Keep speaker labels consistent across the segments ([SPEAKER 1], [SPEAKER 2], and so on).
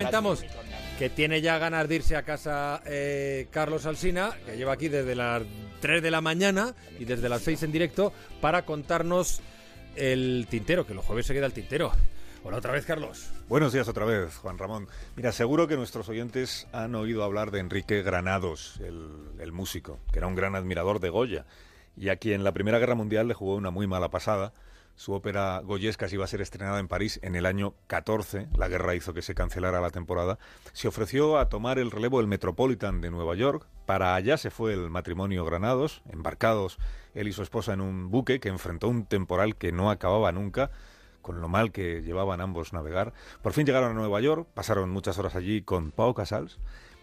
[SPEAKER 1] Comentamos que tiene ya ganas de irse a casa eh, Carlos Alsina, que lleva aquí desde las 3 de la mañana y desde las 6 en directo para contarnos el tintero, que los jueves se queda el tintero. Hola otra vez, Carlos.
[SPEAKER 2] Buenos días otra vez, Juan Ramón. Mira, seguro que nuestros oyentes han oído hablar de Enrique Granados, el, el músico, que era un gran admirador de Goya, y a quien en la Primera Guerra Mundial le jugó una muy mala pasada su ópera Goyescas iba a ser estrenada en París en el año 14. La guerra hizo que se cancelara la temporada. Se ofreció a tomar el relevo del Metropolitan de Nueva York. Para allá se fue el matrimonio Granados, embarcados él y su esposa en un buque que enfrentó un temporal que no acababa nunca con lo mal que llevaban ambos navegar. Por fin llegaron a Nueva York, pasaron muchas horas allí con Pau Casals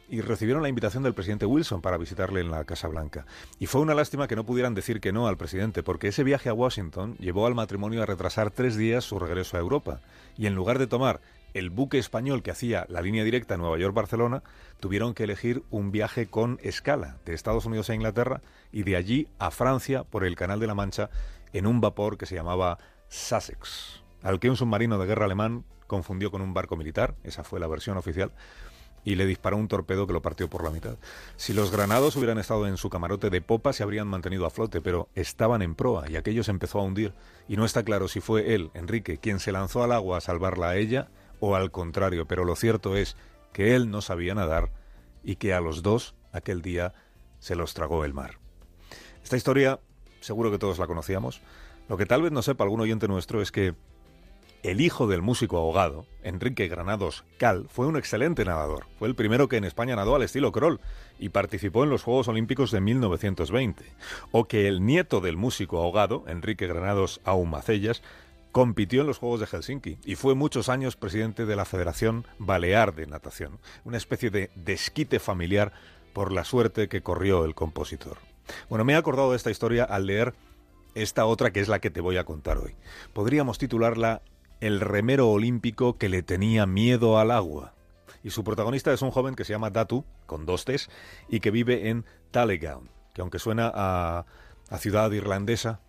[SPEAKER 2] y recibieron la invitación del presidente Wilson para visitarle en la Casa Blanca. Y fue una lástima que no pudieran decir que no al presidente, porque ese viaje a Washington llevó al matrimonio a retrasar tres días su regreso a Europa. Y en lugar de tomar el buque español que hacía la línea directa Nueva York-Barcelona, tuvieron que elegir un viaje con escala de Estados Unidos a Inglaterra y de allí a Francia por el Canal de la Mancha en un vapor que se llamaba Sussex, al que un submarino de guerra alemán confundió con un barco militar, esa fue la versión oficial, y le disparó un torpedo que lo partió por la mitad. Si los granados hubieran estado en su camarote de popa, se habrían mantenido a flote, pero estaban en proa y aquello se empezó a hundir. Y no está claro si fue él, Enrique, quien se lanzó al agua a salvarla a ella o al contrario, pero lo cierto es que él no sabía nadar y que a los dos aquel día se los tragó el mar. Esta historia seguro que todos la conocíamos. Lo que tal vez no sepa algún oyente nuestro es que el hijo del músico ahogado, Enrique Granados Cal, fue un excelente nadador. Fue el primero que en España nadó al estilo crawl y participó en los Juegos Olímpicos de 1920. O que el nieto del músico ahogado, Enrique Granados Aumacellas, compitió en los Juegos de Helsinki y fue muchos años presidente de la Federación Balear de Natación, una especie de desquite familiar por la suerte que corrió el compositor. Bueno, me he acordado de esta historia al leer esta otra que es la que te voy a contar hoy. Podríamos titularla el remero olímpico que le tenía miedo al agua. Y su protagonista es un joven que se llama Datu, con dos T's, y que vive en Tallegown, que aunque suena a, a ciudad irlandesa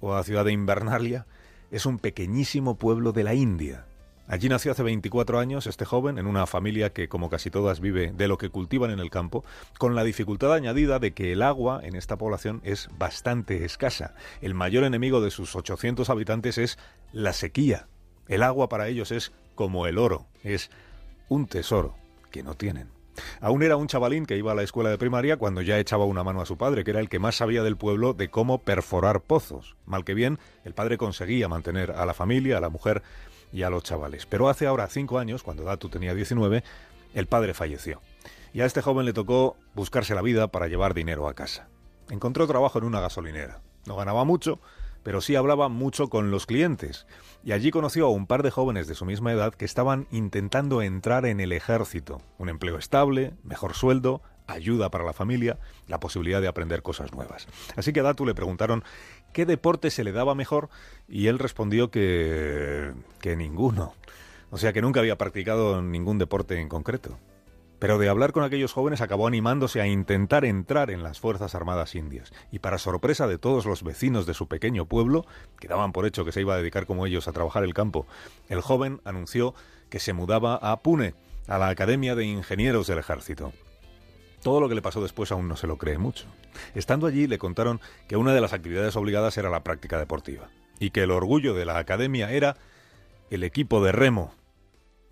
[SPEAKER 2] o a ciudad de Invernalia, es un pequeñísimo pueblo de la India. Allí nació hace 24 años este joven en una familia que, como casi todas, vive de lo que cultivan en el campo, con la dificultad añadida de que el agua en esta población es bastante escasa. El mayor enemigo de sus 800 habitantes es la sequía. El agua para ellos es como el oro, es un tesoro que no tienen. Aún era un chavalín que iba a la escuela de primaria cuando ya echaba una mano a su padre, que era el que más sabía del pueblo de cómo perforar pozos. Mal que bien, el padre conseguía mantener a la familia, a la mujer y a los chavales. Pero hace ahora cinco años, cuando Datu tenía 19, el padre falleció. Y a este joven le tocó buscarse la vida para llevar dinero a casa. Encontró trabajo en una gasolinera. No ganaba mucho, pero sí hablaba mucho con los clientes, y allí conoció a un par de jóvenes de su misma edad que estaban intentando entrar en el ejército, un empleo estable, mejor sueldo, ayuda para la familia, la posibilidad de aprender cosas nuevas. Así que a Datu le preguntaron qué deporte se le daba mejor y él respondió que que ninguno. O sea que nunca había practicado ningún deporte en concreto pero de hablar con aquellos jóvenes acabó animándose a intentar entrar en las Fuerzas Armadas Indias. Y para sorpresa de todos los vecinos de su pequeño pueblo, que daban por hecho que se iba a dedicar como ellos a trabajar el campo, el joven anunció que se mudaba a Pune, a la Academia de Ingenieros del Ejército. Todo lo que le pasó después aún no se lo cree mucho. Estando allí le contaron que una de las actividades obligadas era la práctica deportiva, y que el orgullo de la academia era el equipo de remo.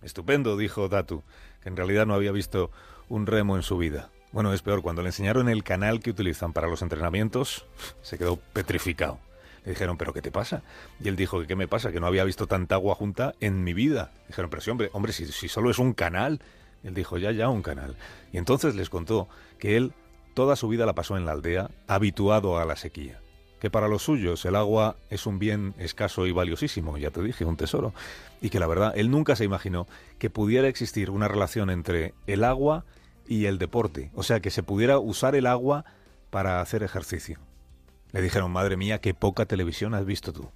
[SPEAKER 2] Estupendo, dijo Datu que en realidad no había visto un remo en su vida. Bueno, es peor, cuando le enseñaron el canal que utilizan para los entrenamientos, se quedó petrificado. Le dijeron, ¿pero qué te pasa? Y él dijo, ¿qué me pasa? Que no había visto tanta agua junta en mi vida. Dijeron, pero sí, hombre, hombre si, si solo es un canal. Él dijo, ya, ya, un canal. Y entonces les contó que él toda su vida la pasó en la aldea, habituado a la sequía que para los suyos el agua es un bien escaso y valiosísimo, ya te dije, un tesoro, y que la verdad él nunca se imaginó que pudiera existir una relación entre el agua y el deporte, o sea, que se pudiera usar el agua para hacer ejercicio. Le dijeron, madre mía, qué poca televisión has visto tú.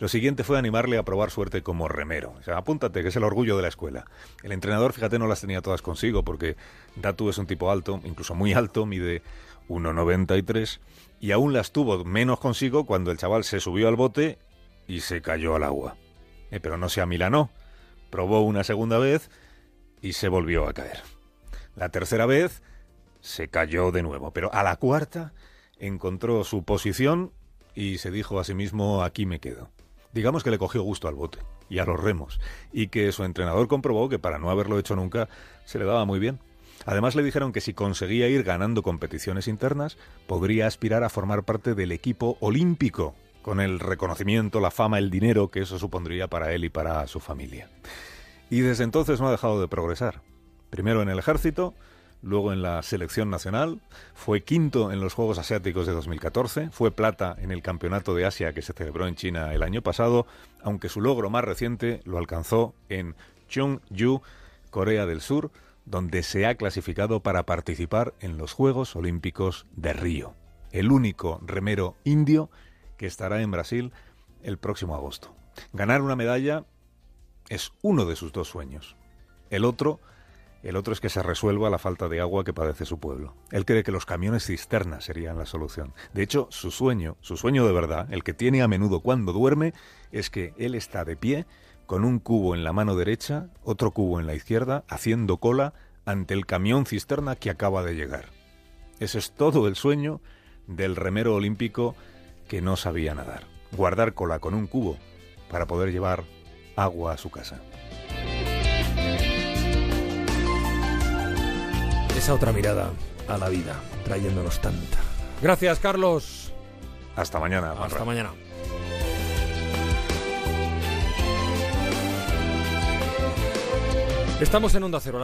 [SPEAKER 2] Lo siguiente fue animarle a probar suerte como remero. O sea, apúntate, que es el orgullo de la escuela. El entrenador, fíjate, no las tenía todas consigo, porque Datu es un tipo alto, incluso muy alto, mide 1,93 y aún las tuvo menos consigo cuando el chaval se subió al bote y se cayó al agua. Eh, pero no se amilanó. Probó una segunda vez y se volvió a caer. La tercera vez se cayó de nuevo, pero a la cuarta encontró su posición y se dijo a sí mismo aquí me quedo. Digamos que le cogió gusto al bote y a los remos, y que su entrenador comprobó que para no haberlo hecho nunca se le daba muy bien. Además le dijeron que si conseguía ir ganando competiciones internas, podría aspirar a formar parte del equipo olímpico, con el reconocimiento, la fama, el dinero que eso supondría para él y para su familia. Y desde entonces no ha dejado de progresar. Primero en el ejército, luego en la selección nacional, fue quinto en los Juegos Asiáticos de 2014, fue plata en el Campeonato de Asia que se celebró en China el año pasado, aunque su logro más reciente lo alcanzó en Cheongju, Corea del Sur, donde se ha clasificado para participar en los Juegos Olímpicos de Río, el único remero indio que estará en Brasil el próximo agosto. Ganar una medalla es uno de sus dos sueños. El otro, el otro es que se resuelva la falta de agua que padece su pueblo. Él cree que los camiones cisternas serían la solución. De hecho, su sueño, su sueño de verdad, el que tiene a menudo cuando duerme, es que él está de pie con un cubo en la mano derecha, otro cubo en la izquierda, haciendo cola ante el camión cisterna que acaba de llegar. Ese es todo el sueño del remero olímpico que no sabía nadar. Guardar cola con un cubo para poder llevar agua a su casa.
[SPEAKER 1] Esa otra mirada a la vida, trayéndonos tanta. Gracias, Carlos.
[SPEAKER 2] Hasta mañana.
[SPEAKER 1] Hasta mañana. Estamos en Onda Cero.